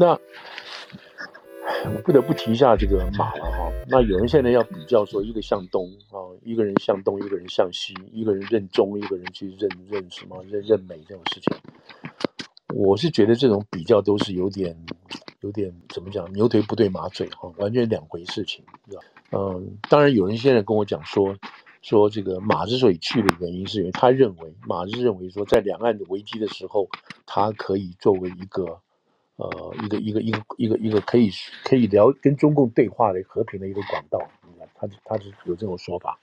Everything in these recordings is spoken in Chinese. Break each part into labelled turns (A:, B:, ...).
A: 那我不得不提一下这个马了哈。那有人现在要比较说，一个向东啊，一个人向东，一个人向西，一个人认中，一个人去认认什么认认美这种事情。我是觉得这种比较都是有点有点怎么讲，牛腿不对马嘴哈，完全两回事情，是吧？嗯，当然有人现在跟我讲说。说这个马之所以去的原因，是因为他认为马是认为说，在两岸的危机的时候，他可以作为一个，呃，一个一个一个一个一个可以可以聊跟中共对话的和平的一个管道。他他是有这种说法。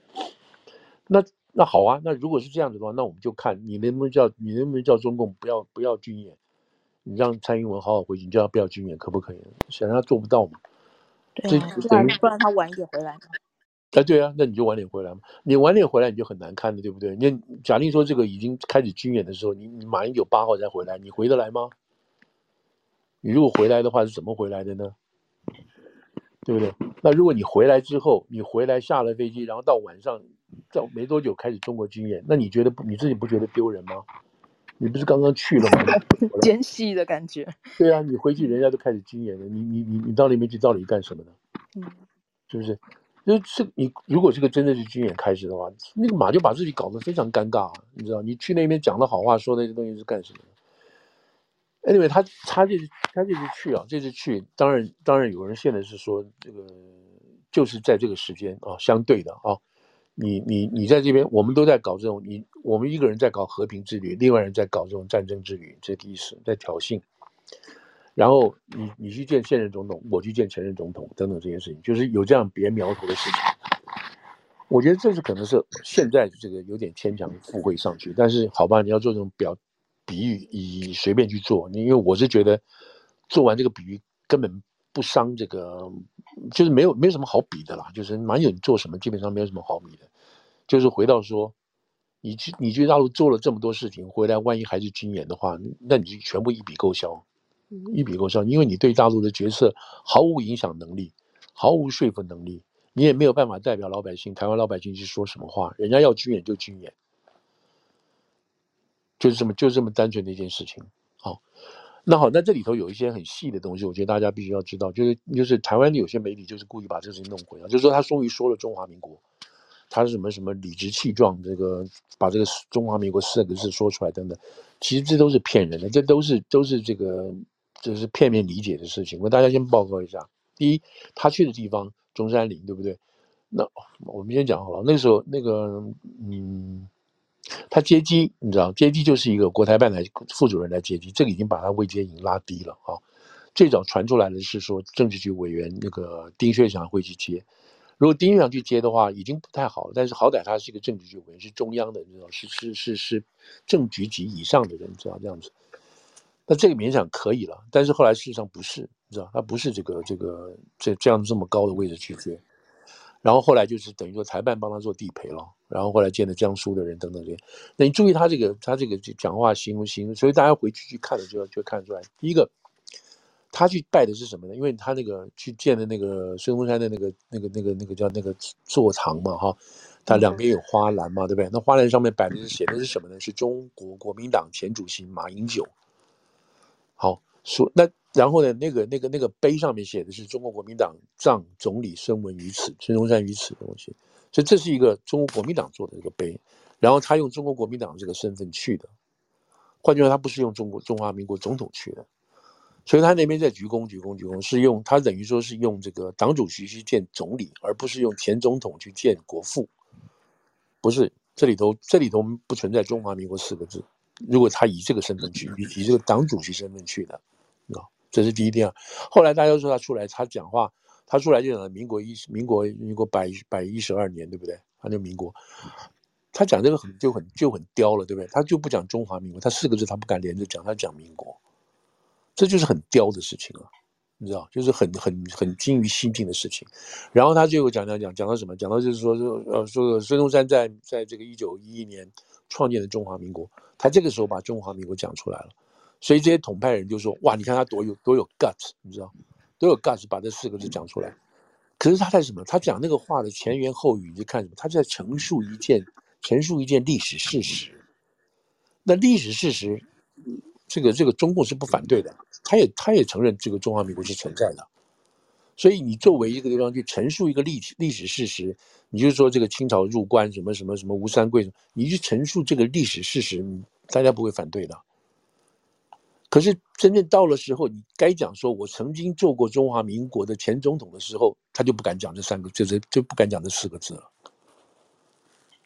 A: 那那好啊，那如果是这样子的话，那我们就看你能不能叫你能不能叫中共不要不要军演，你让蔡英文好好回去，你叫他不要军演，可不可以？显然他做不到嘛。
B: 对啊，不然不然他晚一点回来。
A: 哎，对啊，那你就晚点回来嘛。你晚点回来，你就很难看的，对不对？你假定说这个已经开始军演的时候，你你马英九八号再回来，你回得来吗？你如果回来的话，是怎么回来的呢？对不对？那如果你回来之后，你回来下了飞机，然后到晚上，到没多久开始中国军演，那你觉得不你自己不觉得丢人吗？你不是刚刚去了吗？
B: 奸细的感觉。
A: 对啊，你回去人家都开始军演了，你你你你到那边去到底干什么呢？嗯，是不是？就是你，如果这个真的是军演开始的话，那个马就把自己搞得非常尴尬，你知道？你去那边讲的好话，说那些东西是干什么？Anyway，他他这次他这次去啊，这次去，当然当然有人现在是说这个就是在这个时间啊，相对的啊，你你你在这边，我们都在搞这种，你我们一个人在搞和平之旅，另外人在搞这种战争之旅，这个意思在挑衅。然后你你去见现任总统，我去见前任总统，等等这些事情，就是有这样别苗头的事情。我觉得这是可能是现在这个有点牵强附会上去，但是好吧，你要做这种表比喻，以随便去做。因为我是觉得做完这个比喻根本不伤这个，就是没有没有什么好比的啦。就是马英九做什么基本上没有什么好比的，就是回到说，你去你去大陆做了这么多事情，回来万一还是军演的话，那你就全部一笔勾销。一笔勾销，因为你对大陆的决策毫无影响能力，毫无说服能力，你也没有办法代表老百姓，台湾老百姓去说什么话，人家要军演就军演，就是这么就这么单纯的一件事情。好，那好，那这里头有一些很细的东西，我觉得大家必须要知道，就是就是台湾的有些媒体就是故意把这事情弄混了，就是说他终于说了中华民国，他是什么什么理直气壮，这个把这个中华民国四个字说出来等等，其实这都是骗人的，这都是都是这个。这是片面理解的事情，我大家先报告一下。第一，他去的地方中山陵，对不对？那我们先讲好了。那个时候，那个嗯，他接机，你知道，接机就是一个国台办来副主任来接机，这个已经把他位阶已经拉低了啊。最早传出来的是说政治局委员那个丁薛祥会去接，如果丁薛祥去接的话，已经不太好了。但是好歹他是一个政治局委员，是中央的，你知道，是是是是正局级以上的人，你知道这样子。那这个勉强可以了，但是后来事实上不是，你知道，他不是这个这个这这样这么高的位置去接，然后后来就是等于说裁判帮他做地陪了，然后后来见了江苏的人等等这些。那你注意他这个他这个讲话行不行？所以大家回去去看了就就看出来，第一个他去拜的是什么呢？因为他那个去见的那个孙中山的那个那个那个那个叫那个座堂嘛哈，他两边有花篮嘛，对不对？那花篮上面摆的是写的是什么呢？是中国国民党前主席马英九。好说，那然后呢？那个、那个、那个碑上面写的是中国国民党葬总理孙文于此，孙中山于此的东西，所以这是一个中国国民党做的一个碑。然后他用中国国民党这个身份去的，换句话说，他不是用中国中华民国总统去的，所以他那边在鞠躬、鞠躬、鞠躬，是用他等于说是用这个党主席去见总理，而不是用前总统去见国父，不是这里头这里头不存在中华民国四个字。如果他以这个身份去，以这个党主席身份去的，这是第一点。后来大家都说他出来，他讲话，他出来就讲了民国一民国民国百百一十二年，对不对？他就民国，他讲这个很就很就很刁了，对不对？他就不讲中华民国，他四个字他不敢连着讲，他讲民国，这就是很刁的事情啊，你知道，就是很很很精于心境的事情。然后他最后讲讲讲讲到什么？讲到就是说说呃说孙中山在在这个一九一一年。创建的中华民国，他这个时候把中华民国讲出来了，所以这些统派人就说：“哇，你看他多有多有 guts，你知道，多有 guts，把这四个字讲出来。”可是他在什么？他讲那个话的前言后语，你看什么？他在陈述一件陈述一件历史事实。那历史事实这个这个中共是不反对的，他也他也承认这个中华民国是存在的。所以你作为一个地方去陈述一个历史历史事实，你就说这个清朝入关什么什么什么吴三桂，你去陈述这个历史事实，大家不会反对的。可是真正到了时候，你该讲说我曾经做过中华民国的前总统的时候，他就不敢讲这三个，就是就不敢讲这四个字了。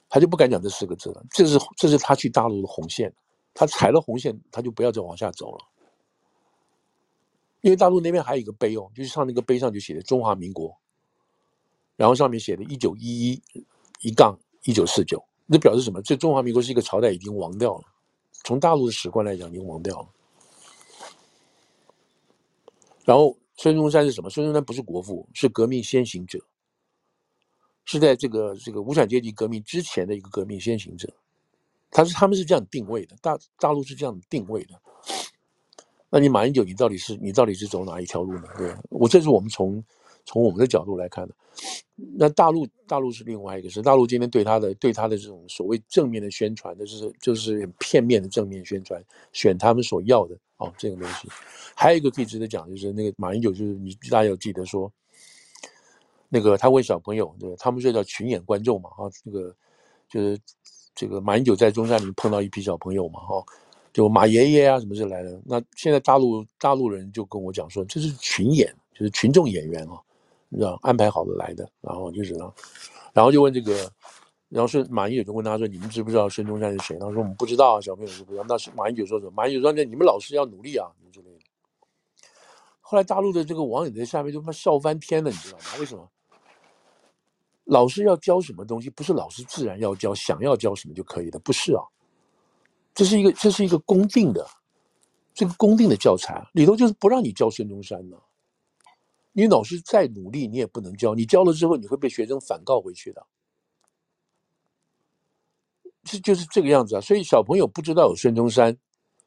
A: 他就不敢讲这四个字了，这是这是他去大陆的红线，他踩了红线，他就不要再往下走了。因为大陆那边还有一个碑哦，就是上那个碑上就写的“中华民国”，然后上面写的“一九一一一杠一九四九”，那表示什么？这中华民国是一个朝代已经亡掉了，从大陆的史观来讲已经亡掉了。然后孙中山是什么？孙中山不是国父，是革命先行者，是在这个这个无产阶级革命之前的一个革命先行者。他是他们是这样定位的，大大陆是这样定位的。那你马英九，你到底是你到底是走哪一条路呢？对，我这是我们从从我们的角度来看呢。那大陆大陆是另外一个，是大陆今天对他的对他的这种所谓正面的宣传的，就是就是很片面的正面宣传，选他们所要的哦，这个东西。还有一个可以值得讲，就是那个马英九，就是你大家要记得说，那个他问小朋友，对，他们这叫群演观众嘛，啊，这个就是这个马英九在中山陵碰到一批小朋友嘛，哈。就马爷爷啊，什么之类的。那现在大陆大陆人就跟我讲说，这是群演，就是群众演员啊，你知道安排好的来的。然后就是啊，然后就问这个，然后是马英九就问他说：“你们知不知道孙中山是谁？”他说：“我们不知道啊，小朋友就不知道。”那是马英九说什么？马英九说：“那你们老师要努力啊，什么之类的。”后来大陆的这个网友在下面就他妈笑翻天了，你知道吗？为什么？老师要教什么东西，不是老师自然要教，想要教什么就可以的，不是啊。这是一个，这是一个公定的，这个公定的教材里头就是不让你教孙中山呢。你老师再努力，你也不能教。你教了之后，你会被学生反告回去的。这就是这个样子啊。所以小朋友不知道有孙中山，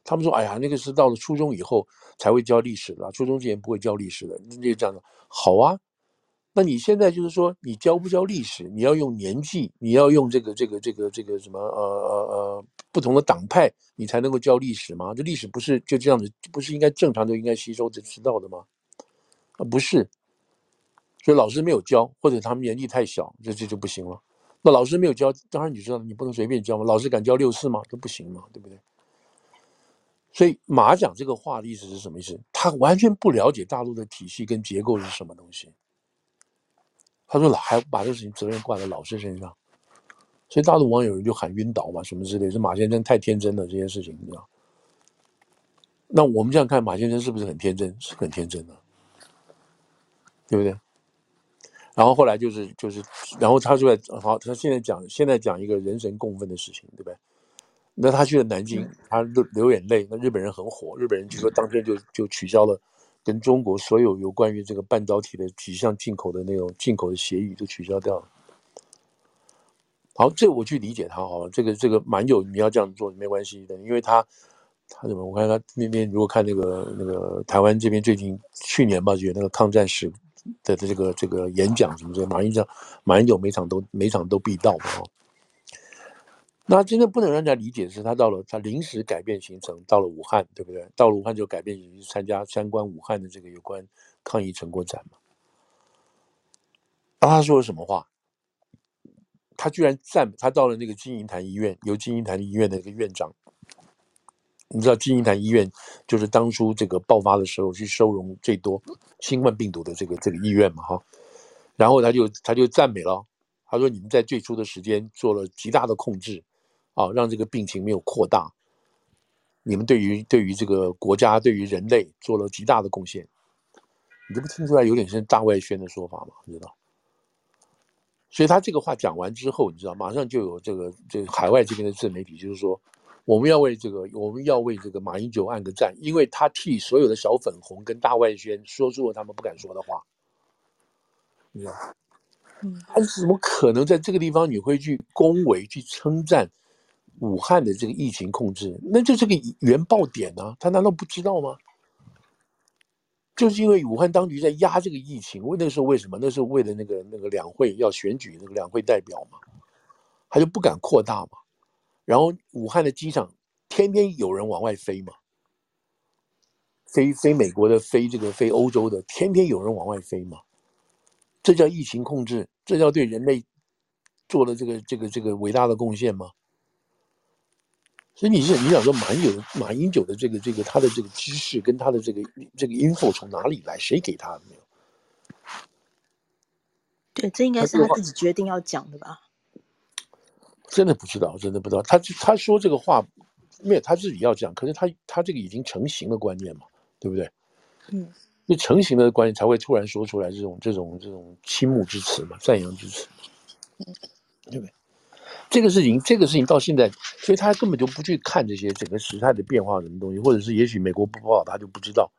A: 他们说：“哎呀，那个是到了初中以后才会教历史的，初中之前不会教历史的。”那就这样的，好啊。那你现在就是说，你教不教历史？你要用年纪，你要用这个这个这个这个什么呃呃呃不同的党派，你才能够教历史吗？这历史不是就这样子，不是应该正常就应该吸收、知道的吗？啊，不是。所以老师没有教，或者他们年纪太小，这这就不行了。那老师没有教，当然你知道，你不能随便教嘛。老师敢教六四吗？这不行嘛，对不对？所以马讲这个话的意思是什么意思？他完全不了解大陆的体系跟结构是什么东西。他说：“老还把这个事情责任挂在老师身上，所以大陆网友人就喊晕倒嘛，什么之类。这马先生太天真了，这件事情你知道？那我们这样看，马先生是不是很天真？是很天真的，对不对？然后后来就是就是，然后他就在好，他现在讲现在讲一个人神共愤的事情，对不对？那他去了南京，他流流眼泪，那日本人很火，日本人就说当天就就取消了。”跟中国所有有关于这个半导体的几项进口的那种进口的协议都取消掉了。好，这我去理解他好了。这个这个蛮有你要这样做没关系的，因为他他怎么？我看他那边如果看那个那个台湾这边最近去年吧，就有那个抗战史的这个这个演讲什么的，马英九马英九每场都每场都必到嘛。那真的不能让人家理解的是，他到了他临时改变行程，到了武汉，对不对？到了武汉就改变行程，参加相关武汉的这个有关抗疫成果展嘛。他说了什么话？他居然赞他到了那个金银潭医院，由金银潭医院的一个院长，你知道金银潭医院就是当初这个爆发的时候去收容最多新冠病毒的这个这个医院嘛，哈。然后他就他就赞美了，他说：“你们在最初的时间做了极大的控制。”啊，让这个病情没有扩大，你们对于对于这个国家对于人类做了极大的贡献，你这不听出来有点像大外宣的说法吗？你知道？所以他这个话讲完之后，你知道，马上就有这个这个海外这边的自媒体就是说，我们要为这个我们要为这个马英九按个赞，因为他替所有的小粉红跟大外宣说出了他们不敢说的话，你知道？嗯，他怎么可能在这个地方你会去恭维去称赞？武汉的这个疫情控制，那就是个原爆点啊！他难道不知道吗？就是因为武汉当局在压这个疫情，为那个时候为什么？那时候为了那个那个两会要选举那个两会代表嘛，他就不敢扩大嘛。然后武汉的机场天天有人往外飞嘛，飞飞美国的，飞这个飞欧洲的，天天有人往外飞嘛。这叫疫情控制，这叫对人类做了这个这个这个伟大的贡献吗？所以你是你想说马英九马英九的这个这个他的这个知识跟他的这个这个 info 从哪里来？谁给他的没有？
B: 对，这应该是他自己决定要讲的吧？
A: 真的不知道，真的不知道。他他说这个话，没有他自己要讲，可是他他这个已经成型的观念嘛，对不对？嗯。就成型的观念才会突然说出来这种这种这种倾慕之词嘛，赞扬之词，对不对？这个事情，这个事情到现在，所以他根本就不去看这些整个时态的变化什么东西，或者是也许美国不报道他就不知道。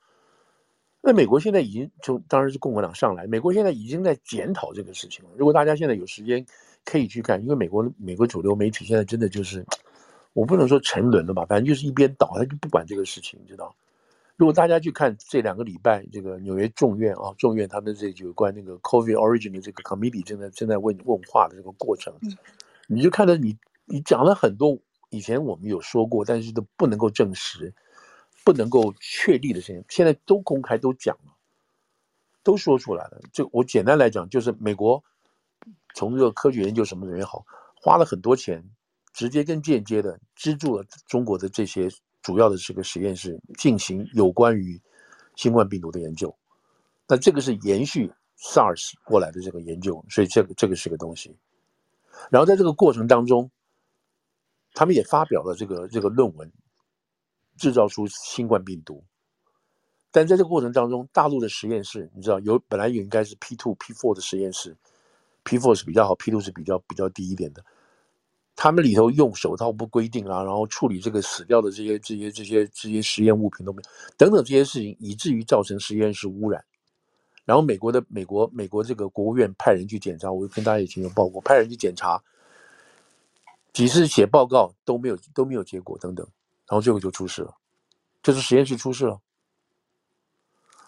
A: 那美国现在已经就当然是共和党上来，美国现在已经在检讨这个事情了。如果大家现在有时间可以去看，因为美国美国主流媒体现在真的就是，我不能说沉沦了吧，反正就是一边倒，他就不管这个事情，你知道。如果大家去看这两个礼拜，这个纽约众院啊，众院他们这有关那个 COVID origin 的这个 committee 正在正在问问话的这个过程，你就看到你你讲了很多以前我们有说过，但是都不能够证实、不能够确立的事情，现在都公开都讲了，都说出来了。就我简单来讲，就是美国从这个科学研究什么人也好，花了很多钱，直接跟间接的资助了中国的这些。主要的这个实验室进行有关于新冠病毒的研究，那这个是延续 SARS 过来的这个研究，所以这个这个是个东西。然后在这个过程当中，他们也发表了这个这个论文，制造出新冠病毒。但在这个过程当中，大陆的实验室你知道有本来也应该是 P two P four 的实验室，P four 是比较好，P 六是比较比较低一点的。他们里头用手套不规定啊，然后处理这个死掉的这些这些这些这些实验物品都没有，等等这些事情，以至于造成实验室污染。然后美国的美国美国这个国务院派人去检查，我跟大家以前有报过，派人去检查，几次写报告都没有都没有结果等等，然后最后就出事了，就是实验室出事了。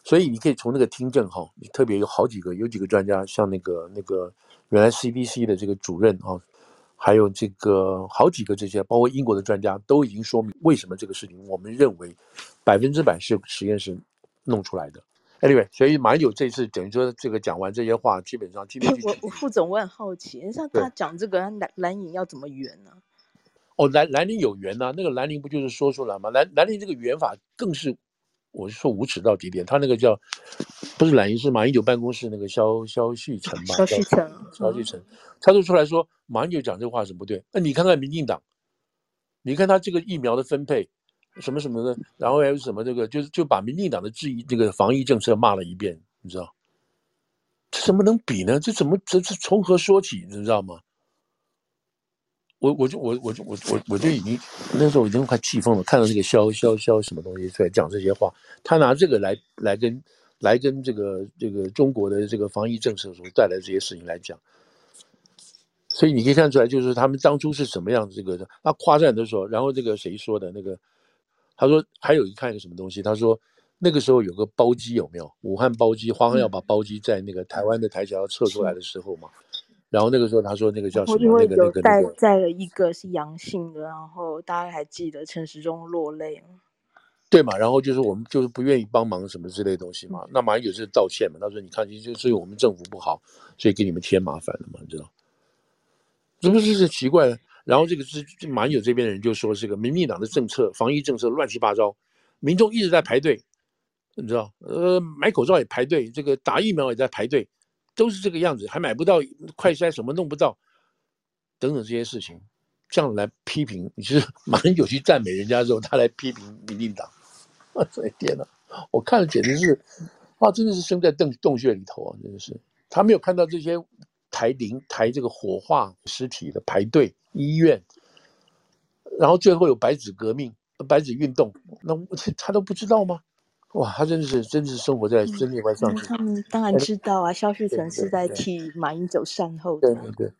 A: 所以你可以从那个听证哈，你特别有好几个有几个专家，像那个那个原来 CDC 的这个主任啊。还有这个好几个这些，包括英国的专家都已经说明为什么这个事情，我们认为百分之百是实验室弄出来的。Anyway，所以马英九这次等于说这个讲完这些话，基本上今天
B: 我我副总我很好奇，像他讲这个蓝蓝营要怎么圆呢？
A: 哦，蓝蓝陵有圆呐、啊，那个蓝陵不就是说出来吗？蓝蓝陵这个圆法更是。我是说无耻到极点，他那个叫不是蓝营，是马英九办公室那个肖肖旭成吧？
B: 肖旭成，
A: 肖旭成，他就出来说马英九讲这话是不对。那你看看民进党，你看他这个疫苗的分配什么什么的，然后还有什么这个，就是就把民进党的质疑这个防疫政策骂了一遍，你知道？这怎么能比呢？这怎么这这从何说起？你知道吗？我我就我我就我我我就已经那时候已经快气疯了，看到这个肖肖肖什么东西出来讲这些话，他拿这个来来跟来跟这个这个中国的这个防疫政策所带来的这些事情来讲，所以你可以看出来，就是他们当初是什么样子这个的。他夸赞的时候，然后这个谁说的那个，他说还有一看一个什么东西，他说那个时候有个包机有没有？武汉包机，华航要把包机在那个台湾的台桥要撤出来的时候嘛。然后那个时候他说那个叫什么？那个那个带
B: 带了一个是阳性的，然后大家还记得陈时中落泪吗？
A: 对嘛？然后就是我们就是不愿意帮忙什么之类的东西嘛。那马英九是道歉嘛？他说你看，就是我们政府不好，所以给你们添麻烦了嘛，你知道？这不是是奇怪的。然后这个是马英九这边的人就说这个民进党的政策防疫政策乱七八糟，民众一直在排队，你知道？呃，买口罩也排队，这个打疫苗也在排队。都是这个样子，还买不到快筛，什么弄不到，等等这些事情，这样来批评，你是马英九去赞美人家之后，他来批评民进党，我的天哪！我看了简直是，啊，真的是生在洞洞穴里头啊，真的是。他没有看到这些抬灵抬这个火化尸体的排队医院，然后最后有白纸革命、白纸运动，那 他都不知道吗？哇，他真的是，真的是生活在真理外上、嗯。
B: 他们当然知道啊，萧旭成是在替马英九善后的。
A: 对对对，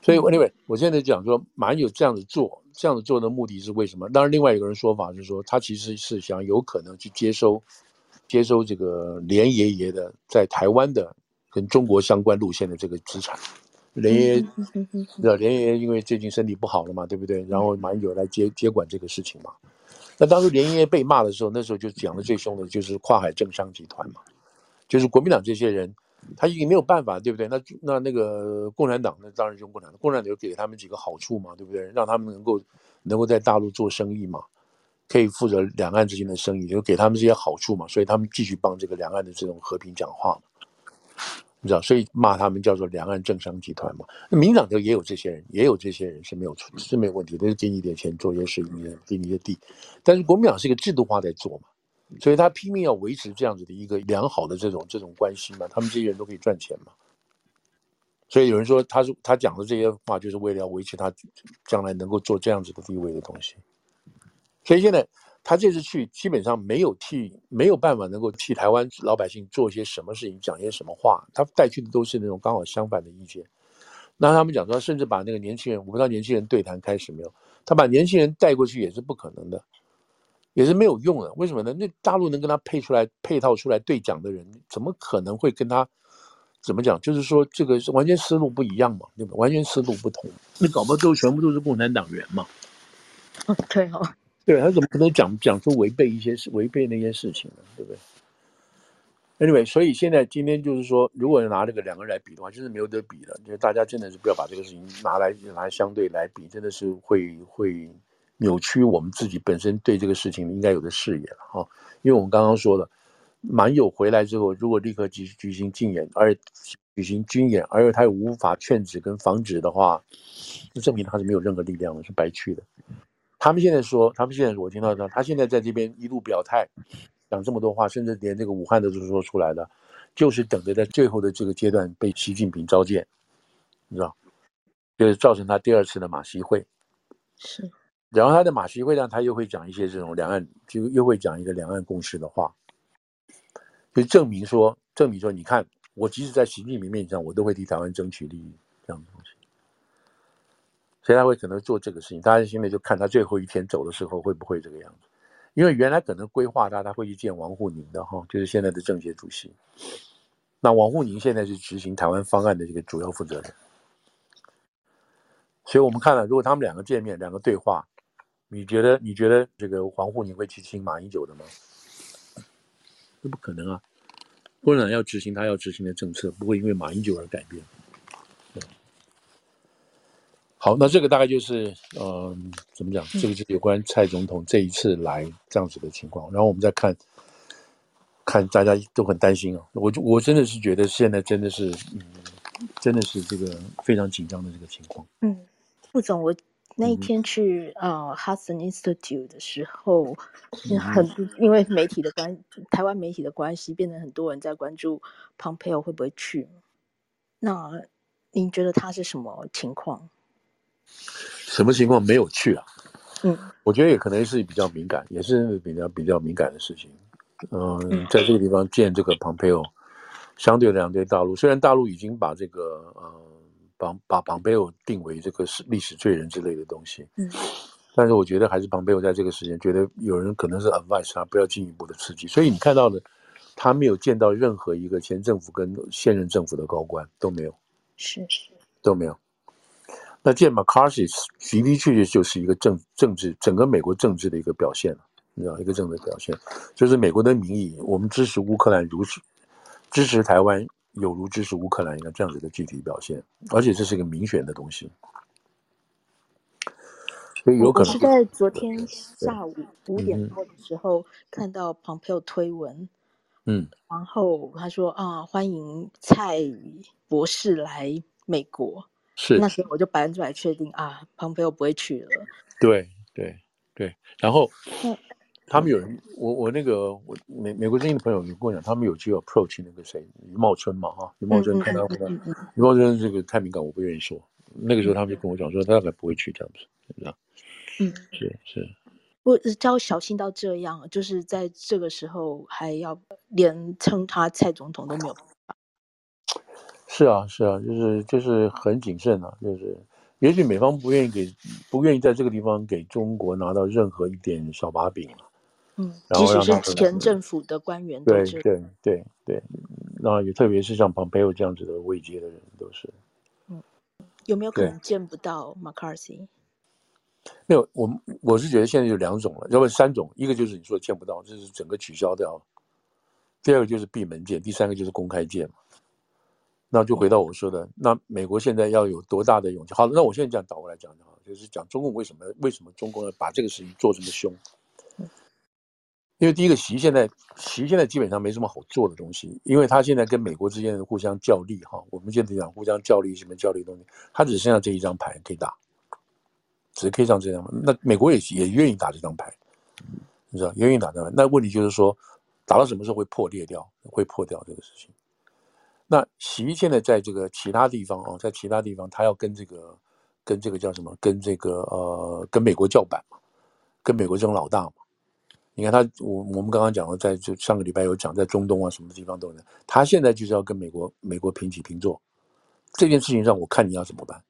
A: 所以 anyway，我现在讲说，马英九这样子做，这样子做的目的是为什么？当然，另外一个人说法是说，他其实是想有可能去接收，接收这个连爷爷的在台湾的跟中国相关路线的这个资产。连爷爷，连爷爷因为最近身体不好了嘛，对不对？然后马英九来接接管这个事情嘛。那当初连夜被骂的时候，那时候就讲的最凶的就是跨海政商集团嘛，就是国民党这些人，他已经没有办法，对不对？那那那个共产党，那当然就共产党，共产党就给他们几个好处嘛，对不对？让他们能够能够在大陆做生意嘛，可以负责两岸之间的生意，就给他们这些好处嘛，所以他们继续帮这个两岸的这种和平讲话嘛。你知道，所以骂他们叫做两岸政商集团嘛。那民党就也有这些人，也有这些人是没有出，是没有问题，都是给你一点钱做一些事，你给你一些地。但是国民党是一个制度化在做嘛，所以他拼命要维持这样子的一个良好的这种这种关系嘛。他们这些人都可以赚钱嘛。所以有人说他是他讲的这些话，就是为了要维持他将来能够做这样子的地位的东西。所以现在。他这次去基本上没有替，没有办法能够替台湾老百姓做些什么事情，讲些什么话。他带去的都是那种刚好相反的意见。那他们讲说，甚至把那个年轻人，我不知道年轻人对谈开始没有？他把年轻人带过去也是不可能的，也是没有用的。为什么呢？那大陆能跟他配出来、配套出来对讲的人，怎么可能会跟他怎么讲？就是说，这个是完全思路不一样嘛，对吧？完全思路不同。那搞不好都全部都是共产党员嘛？
B: 哦，对哦。
A: 对，他怎么可能讲讲出违背一些事、违背那些事情呢？对不对？Anyway，所以现在今天就是说，如果拿这个两个人来比的话，就是没有得比了。就是大家真的是不要把这个事情拿来拿来相对来比，真的是会会扭曲我们自己本身对这个事情应该有的视野了哈。因为我们刚刚说了，满友回来之后，如果立刻举举行禁演，而举行军演，而且他又无法劝止跟防止的话，就证明他是没有任何力量的，是白去的。他们现在说，他们现在我听到他，他现在在这边一路表态，讲这么多话，甚至连这个武汉都是说出来的，就是等着在最后的这个阶段被习近平召见，你知道，就是造成他第二次的马习会。
B: 是，
A: 然后他的马习会上，他又会讲一些这种两岸，就又会讲一个两岸共识的话，就证明说，证明说，你看，我即使在习近平面前，我都会替台湾争取利益。所以他会可能做这个事情，大家现在就看他最后一天走的时候会不会这个样子。因为原来可能规划他他会去见王沪宁的哈，就是现在的政协主席。那王沪宁现在是执行台湾方案的这个主要负责人。所以我们看了，如果他们两个见面，两个对话，你觉得你觉得这个王沪宁会去亲马英九的吗？这不可能啊！共产党要执行他要执行的政策，不会因为马英九而改变。好，那这个大概就是，嗯、呃，怎么讲？这个就是有关蔡总统这一次来这样子的情况。然后我们再看，看大家都很担心啊。我我真的是觉得现在真的是，嗯，真的是这个非常紧张的这个情况。
B: 嗯，副总，我那一天去呃 Hudson Institute 的时候，嗯、很因为媒体的关，台湾媒体的关系，变得很多人在关注 Pompeo 会不会去。那您觉得他是什么情况？
A: 什么情况没有去啊？
B: 嗯，
A: 我觉得也可能是比较敏感，也是比较比较敏感的事情。嗯，在这个地方见这个蓬佩奥，相对来讲对大陆，虽然大陆已经把这个呃把把蓬佩奥定为这个是历史罪人之类的东西，
B: 嗯，
A: 但是我觉得还是蓬佩奥在这个时间觉得有人可能是 advise 他不要进一步的刺激，所以你看到的他没有见到任何一个前政府跟现任政府的高官都没有，
B: 是是
A: 都没有。那见 McCarthy 的的确确就是一个政政治整个美国政治的一个表现，你知道一个政治表现，就是美国的民意，我们支持乌克兰如此，支持台湾有如支持乌克兰一样这样子的具体表现，而且这是一个民选的东西，所以有可能。
B: 是在昨天下午五点多的时候看到 Pompeo 推文，
A: 嗯，
B: 然后他说啊，欢迎蔡博士来美国。
A: 是
B: 那时候我就百分之百确定啊，Pompeo 不会去了。
A: 对对对，然后他们有人，我我那个我美美国之音的朋友有跟我讲，他们有去 approach 那个谁余茂春嘛哈，余茂春看到他，余茂春这个太敏感，我不愿意说。那个时候他们就跟我讲说，他大概不会去这样子？嗯，是是。
B: 我叫小心到这样，就是在这个时候还要连称他蔡总统都没有。
A: 是啊，是啊，就是就是很谨慎啊，就是也许美方不愿意给，不愿意在这个地方给中国拿到任何一点小把柄嘛。
B: 嗯，即使是前政府的官员。
A: 对对对对，那也特别是像 Pompeo 这样子的位阶的人都是。
B: 嗯，有没有可能见不到 McCarthy？
A: 没有，我我是觉得现在有两种了，要不然三种，一个就是你说见不到，这是整个取消掉了；第二个就是闭门见，第三个就是公开见嘛。那就回到我说的，那美国现在要有多大的勇气？好，那我现在讲倒过来讲就好，就是讲中共为什么为什么中共要把这个事情做这么凶？因为第一个，习现在习现在基本上没什么好做的东西，因为他现在跟美国之间的互相较力哈，我们现在讲互相较力什么较力的东西，他只剩下这一张牌可以打。只可以上这张牌，那美国也也愿意打这张牌，你知道，也愿意打这张牌。那问题就是说，打到什么时候会破裂掉，会破掉这个事情。那习现在在这个其他地方啊，在其他地方，他要跟这个跟这个叫什么，跟这个呃，跟美国叫板嘛，跟美国这种老大嘛。你看他，我我们刚刚讲了，在就上个礼拜有讲，在中东啊什么地方都有。他现在就是要跟美国美国平起平坐，这件事情上，我看你要怎么办。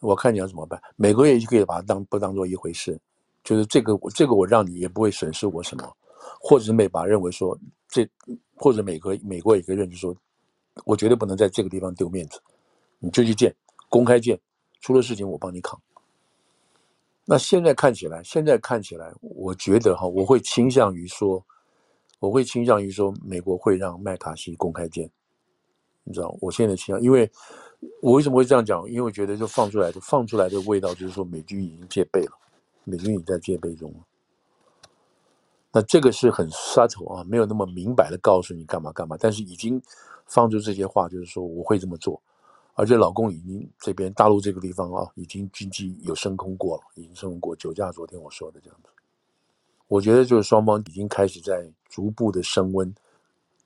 A: 我看你要怎么办？美国也就可以把它当不当做一回事，就是这个我，这个我让你也不会损失我什么，或者是美把认为说这，或者美国美国也可以认就说，我绝对不能在这个地方丢面子，你就去见，公开见，出了事情我帮你扛。那现在看起来，现在看起来，我觉得哈，我会倾向于说，我会倾向于说，美国会让麦卡锡公开见，你知道，我现在倾向，因为。我为什么会这样讲？因为我觉得就放出来的放出来的味道，就是说美军已经戒备了，美军已经在戒备中了。那这个是很 subtle 啊，没有那么明白的告诉你干嘛干嘛，但是已经放出这些话，就是说我会这么做。而且老公已经这边大陆这个地方啊，已经军机有升空过了，已经升空过酒驾。昨天我说的这样子，我觉得就是双方已经开始在逐步的升温，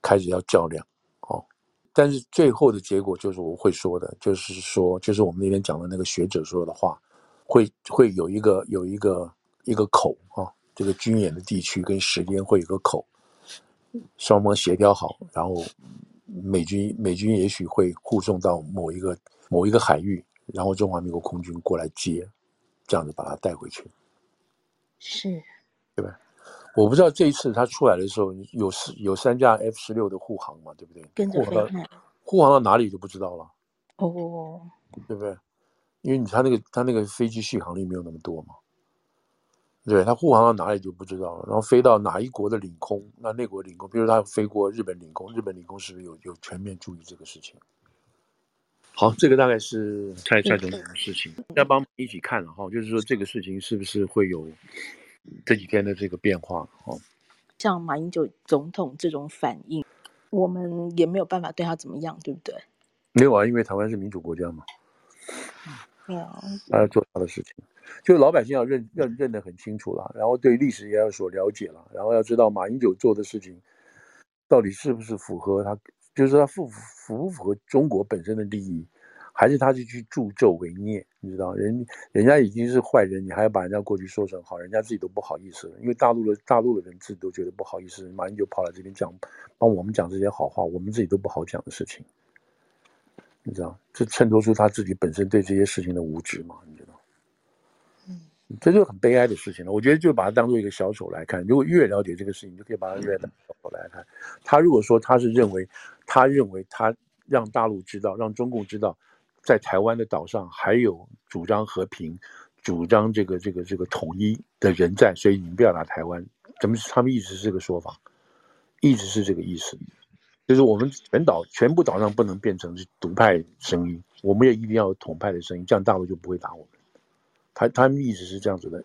A: 开始要较量。哦但是最后的结果就是我会说的，就是说，就是我们那天讲的那个学者说的话，会会有一个有一个一个口啊，这个军演的地区跟时间会有个口，双方协调好，然后美军美军也许会护送到某一个某一个海域，然后中华民国空军过来接，这样子把它带回去，
B: 是，
A: 对吧？我不知道这一次他出来的时候有有三架 F 十六的护航嘛，对不对？
B: 跟着飞到
A: 护航到哪里就不知道了。
B: 哦，
A: 对不对？因为你他那个他那个飞机续航力没有那么多嘛，对，他护航到哪里就不知道了。然后飞到哪一国的领空，那那国领空，比如他飞过日本领空，日本领空是不是有有全面注意这个事情？好，这个大概是蔡蔡总统的事情，要帮一起看了哈，就是说这个事情是不是会有。这几天的这个变化，哦，
B: 像马英九总统这种反应，我们也没有办法对他怎么样，对不对？
A: 没有啊，因为台湾是民主国家嘛，
B: 没有，
A: 他要做他的事情，就是老百姓要认认认得很清楚了，然后对历史也要所了解了，然后要知道马英九做的事情到底是不是符合他，就是他符符不符合中国本身的利益。还是他是去助纣为虐，你知道，人人家已经是坏人，你还要把人家过去说成好，人家自己都不好意思了。因为大陆的大陆的人自己都觉得不好意思，马英九跑来这边讲，帮我们讲这些好话，我们自己都不好讲的事情，你知道，这衬托出他自己本身对这些事情的无知嘛？你知道，这就很悲哀的事情了。我觉得就把它当做一个小丑来看，如果越了解这个事情，就可以把它越当小丑来看。他如果说他是认为，他认为他让大陆知道，让中共知道。在台湾的岛上还有主张和平、主张这个这个这个统一的人在，所以你们不要打台湾。怎么？他们一直是这个说法，一直是这个意思，就是我们全岛全部岛上不能变成是独派声音，我们也一定要有统派的声音，这样大陆就不会打我们。他他们一直是这样子的，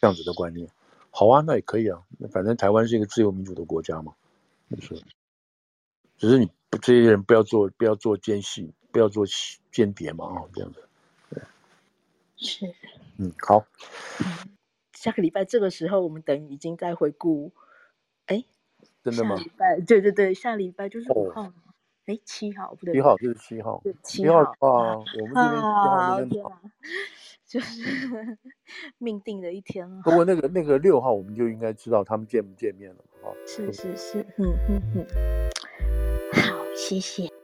A: 这样子的观念。好啊，那也可以啊，反正台湾是一个自由民主的国家嘛，是。只是你不这些人不要做不要做奸细。不要做间谍嘛，啊，这样子，对，
B: 是，
A: 嗯，好，
B: 嗯，下个礼拜这个时候，我们等于已经在回顾，哎，
A: 真的吗？
B: 下礼拜，对对对，下礼拜就是五号，哎、哦，七号不对，
A: 一号就是七号，
B: 对，七号啊，
A: 我 们这边七号那天，
B: 啊，就是 命定的一天了。
A: 不过那个那个六号，我们就应该知道他们见不见面了，啊，
B: 是是是，嗯嗯嗯，好，谢谢。